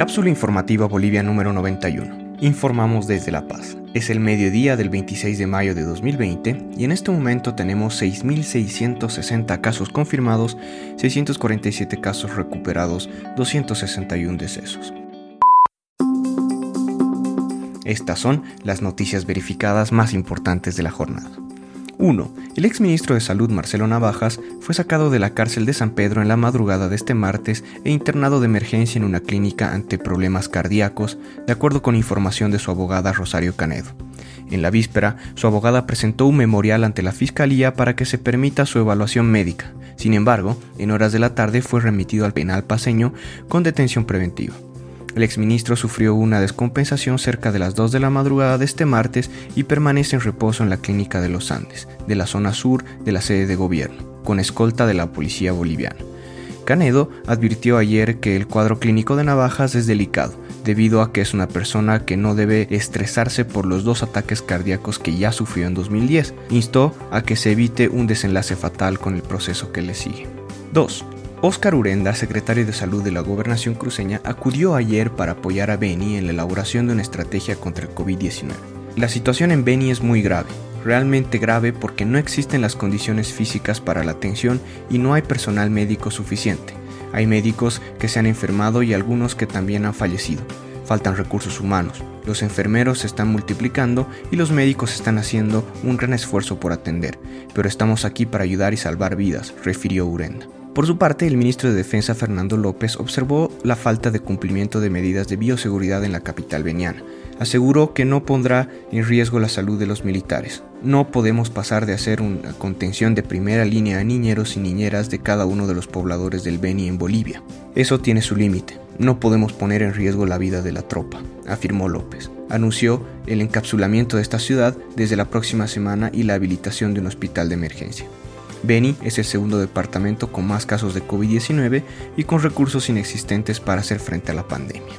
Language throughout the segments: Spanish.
Cápsula informativa Bolivia número 91. Informamos desde La Paz. Es el mediodía del 26 de mayo de 2020 y en este momento tenemos 6.660 casos confirmados, 647 casos recuperados, 261 decesos. Estas son las noticias verificadas más importantes de la jornada. 1. El exministro de Salud Marcelo Navajas fue sacado de la cárcel de San Pedro en la madrugada de este martes e internado de emergencia en una clínica ante problemas cardíacos, de acuerdo con información de su abogada Rosario Canedo. En la víspera, su abogada presentó un memorial ante la Fiscalía para que se permita su evaluación médica. Sin embargo, en horas de la tarde fue remitido al penal paseño con detención preventiva. El exministro sufrió una descompensación cerca de las 2 de la madrugada de este martes y permanece en reposo en la clínica de los Andes, de la zona sur de la sede de gobierno, con escolta de la policía boliviana. Canedo advirtió ayer que el cuadro clínico de Navajas es delicado, debido a que es una persona que no debe estresarse por los dos ataques cardíacos que ya sufrió en 2010. Instó a que se evite un desenlace fatal con el proceso que le sigue. 2. Óscar Urenda, secretario de Salud de la Gobernación cruceña, acudió ayer para apoyar a Beni en la elaboración de una estrategia contra el COVID-19. La situación en Beni es muy grave, realmente grave porque no existen las condiciones físicas para la atención y no hay personal médico suficiente. Hay médicos que se han enfermado y algunos que también han fallecido. Faltan recursos humanos, los enfermeros se están multiplicando y los médicos están haciendo un gran esfuerzo por atender, pero estamos aquí para ayudar y salvar vidas, refirió Urenda. Por su parte, el ministro de Defensa Fernando López observó la falta de cumplimiento de medidas de bioseguridad en la capital veniana. Aseguró que no pondrá en riesgo la salud de los militares. No podemos pasar de hacer una contención de primera línea a niñeros y niñeras de cada uno de los pobladores del Beni en Bolivia. Eso tiene su límite. No podemos poner en riesgo la vida de la tropa, afirmó López. Anunció el encapsulamiento de esta ciudad desde la próxima semana y la habilitación de un hospital de emergencia. Beni es el segundo departamento con más casos de COVID-19 y con recursos inexistentes para hacer frente a la pandemia.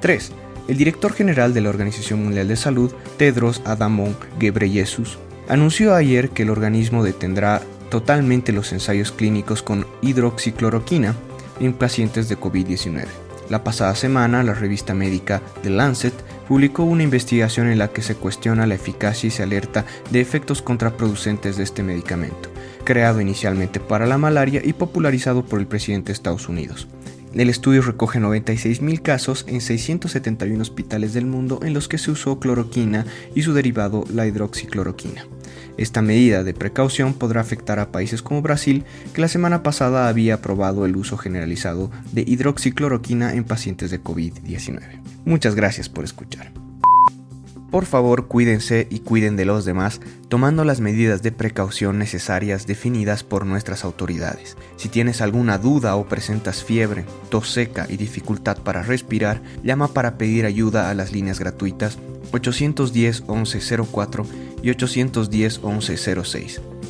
3. El director general de la Organización Mundial de Salud, Tedros Adhanom Ghebreyesus, anunció ayer que el organismo detendrá totalmente los ensayos clínicos con hidroxicloroquina en pacientes de COVID-19. La pasada semana, la revista médica The Lancet publicó una investigación en la que se cuestiona la eficacia y se alerta de efectos contraproducentes de este medicamento creado inicialmente para la malaria y popularizado por el presidente de Estados Unidos. El estudio recoge 96.000 casos en 671 hospitales del mundo en los que se usó cloroquina y su derivado, la hidroxicloroquina. Esta medida de precaución podrá afectar a países como Brasil, que la semana pasada había aprobado el uso generalizado de hidroxicloroquina en pacientes de COVID-19. Muchas gracias por escuchar. Por favor, cuídense y cuiden de los demás, tomando las medidas de precaución necesarias definidas por nuestras autoridades. Si tienes alguna duda o presentas fiebre, tos seca y dificultad para respirar, llama para pedir ayuda a las líneas gratuitas 810 1104 y 810 1106.